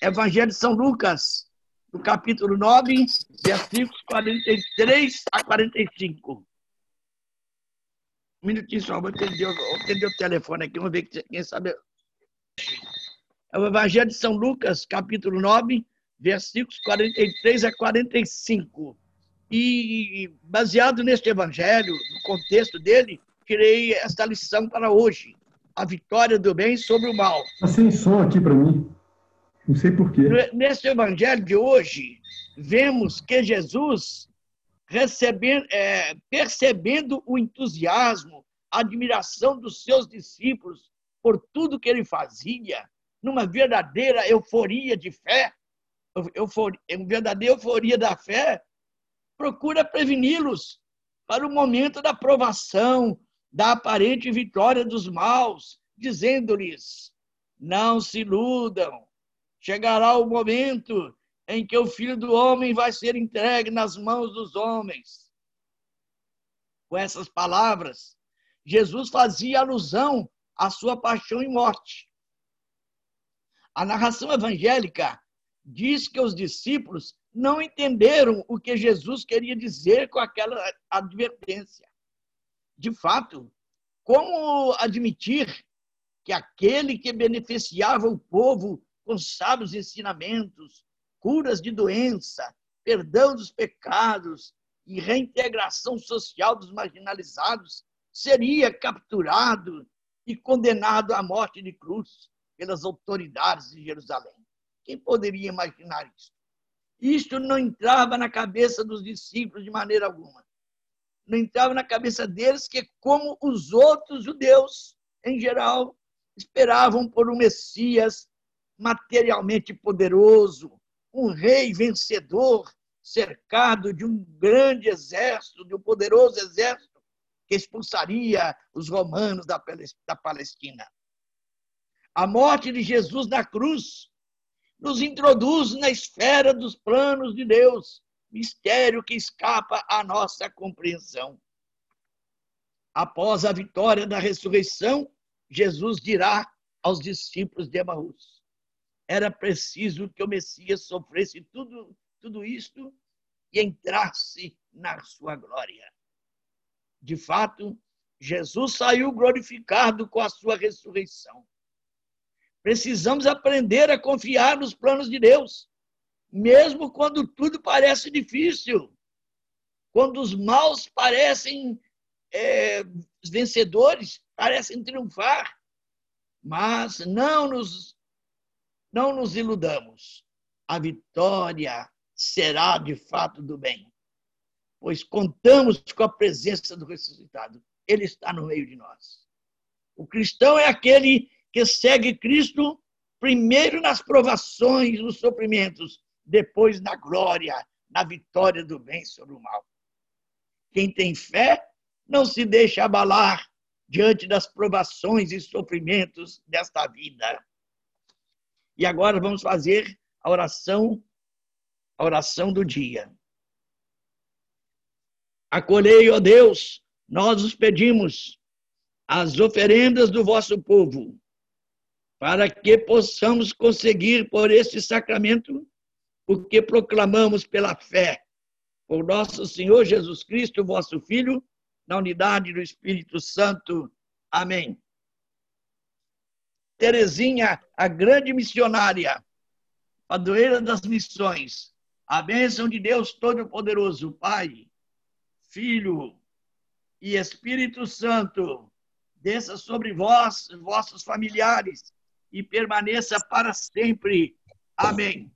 Evangelho de São Lucas, no capítulo 9, versículos 43 a 45. Um minutinho só, vou atender, vou atender o telefone aqui, vamos ver quem sabe. É o Evangelho de São Lucas, capítulo 9, versículos 43 a 45. E, baseado neste evangelho, no contexto dele, tirei esta lição para hoje: a vitória do bem sobre o mal. Está sem som aqui para mim. Não sei porquê. Neste evangelho de hoje, vemos que Jesus, recebendo, é, percebendo o entusiasmo, a admiração dos seus discípulos por tudo que ele fazia, numa verdadeira euforia de fé, euforia, uma verdadeira euforia da fé, procura preveni-los para o momento da provação, da aparente vitória dos maus, dizendo-lhes: não se iludam, chegará o momento em que o filho do homem vai ser entregue nas mãos dos homens. Com essas palavras, Jesus fazia alusão à sua paixão e morte. A narração evangélica diz que os discípulos não entenderam o que Jesus queria dizer com aquela advertência. De fato, como admitir que aquele que beneficiava o povo com sábios ensinamentos, curas de doença, perdão dos pecados e reintegração social dos marginalizados, seria capturado e condenado à morte de cruz pelas autoridades de Jerusalém. Quem poderia imaginar isso? Isto não entrava na cabeça dos discípulos de maneira alguma. Não entrava na cabeça deles que, como os outros judeus, em geral, esperavam por um Messias materialmente poderoso, um rei vencedor, cercado de um grande exército, de um poderoso exército que expulsaria os romanos da Palestina. A morte de Jesus na cruz nos introduz na esfera dos planos de Deus, mistério que escapa à nossa compreensão. Após a vitória da ressurreição, Jesus dirá aos discípulos de Emaús: era preciso que o Messias sofresse tudo, tudo isto e entrasse na sua glória. De fato, Jesus saiu glorificado com a sua ressurreição. Precisamos aprender a confiar nos planos de Deus, mesmo quando tudo parece difícil, quando os maus parecem é, vencedores, parecem triunfar, mas não nos, não nos iludamos. A vitória será de fato do bem, pois contamos com a presença do ressuscitado. Ele está no meio de nós. O cristão é aquele que segue Cristo primeiro nas provações, nos sofrimentos, depois na glória, na vitória do bem sobre o mal. Quem tem fé não se deixa abalar diante das provações e sofrimentos desta vida. E agora vamos fazer a oração, a oração do dia. Acolhei, ó Deus, nós os pedimos, as oferendas do vosso povo para que possamos conseguir por este sacramento o que proclamamos pela fé, por nosso Senhor Jesus Cristo, vosso Filho, na unidade do Espírito Santo. Amém. Terezinha, a grande missionária, padroeira das missões, a bênção de Deus Todo-Poderoso, Pai, Filho e Espírito Santo, desça sobre vós, vossos familiares, e permaneça para sempre. Amém.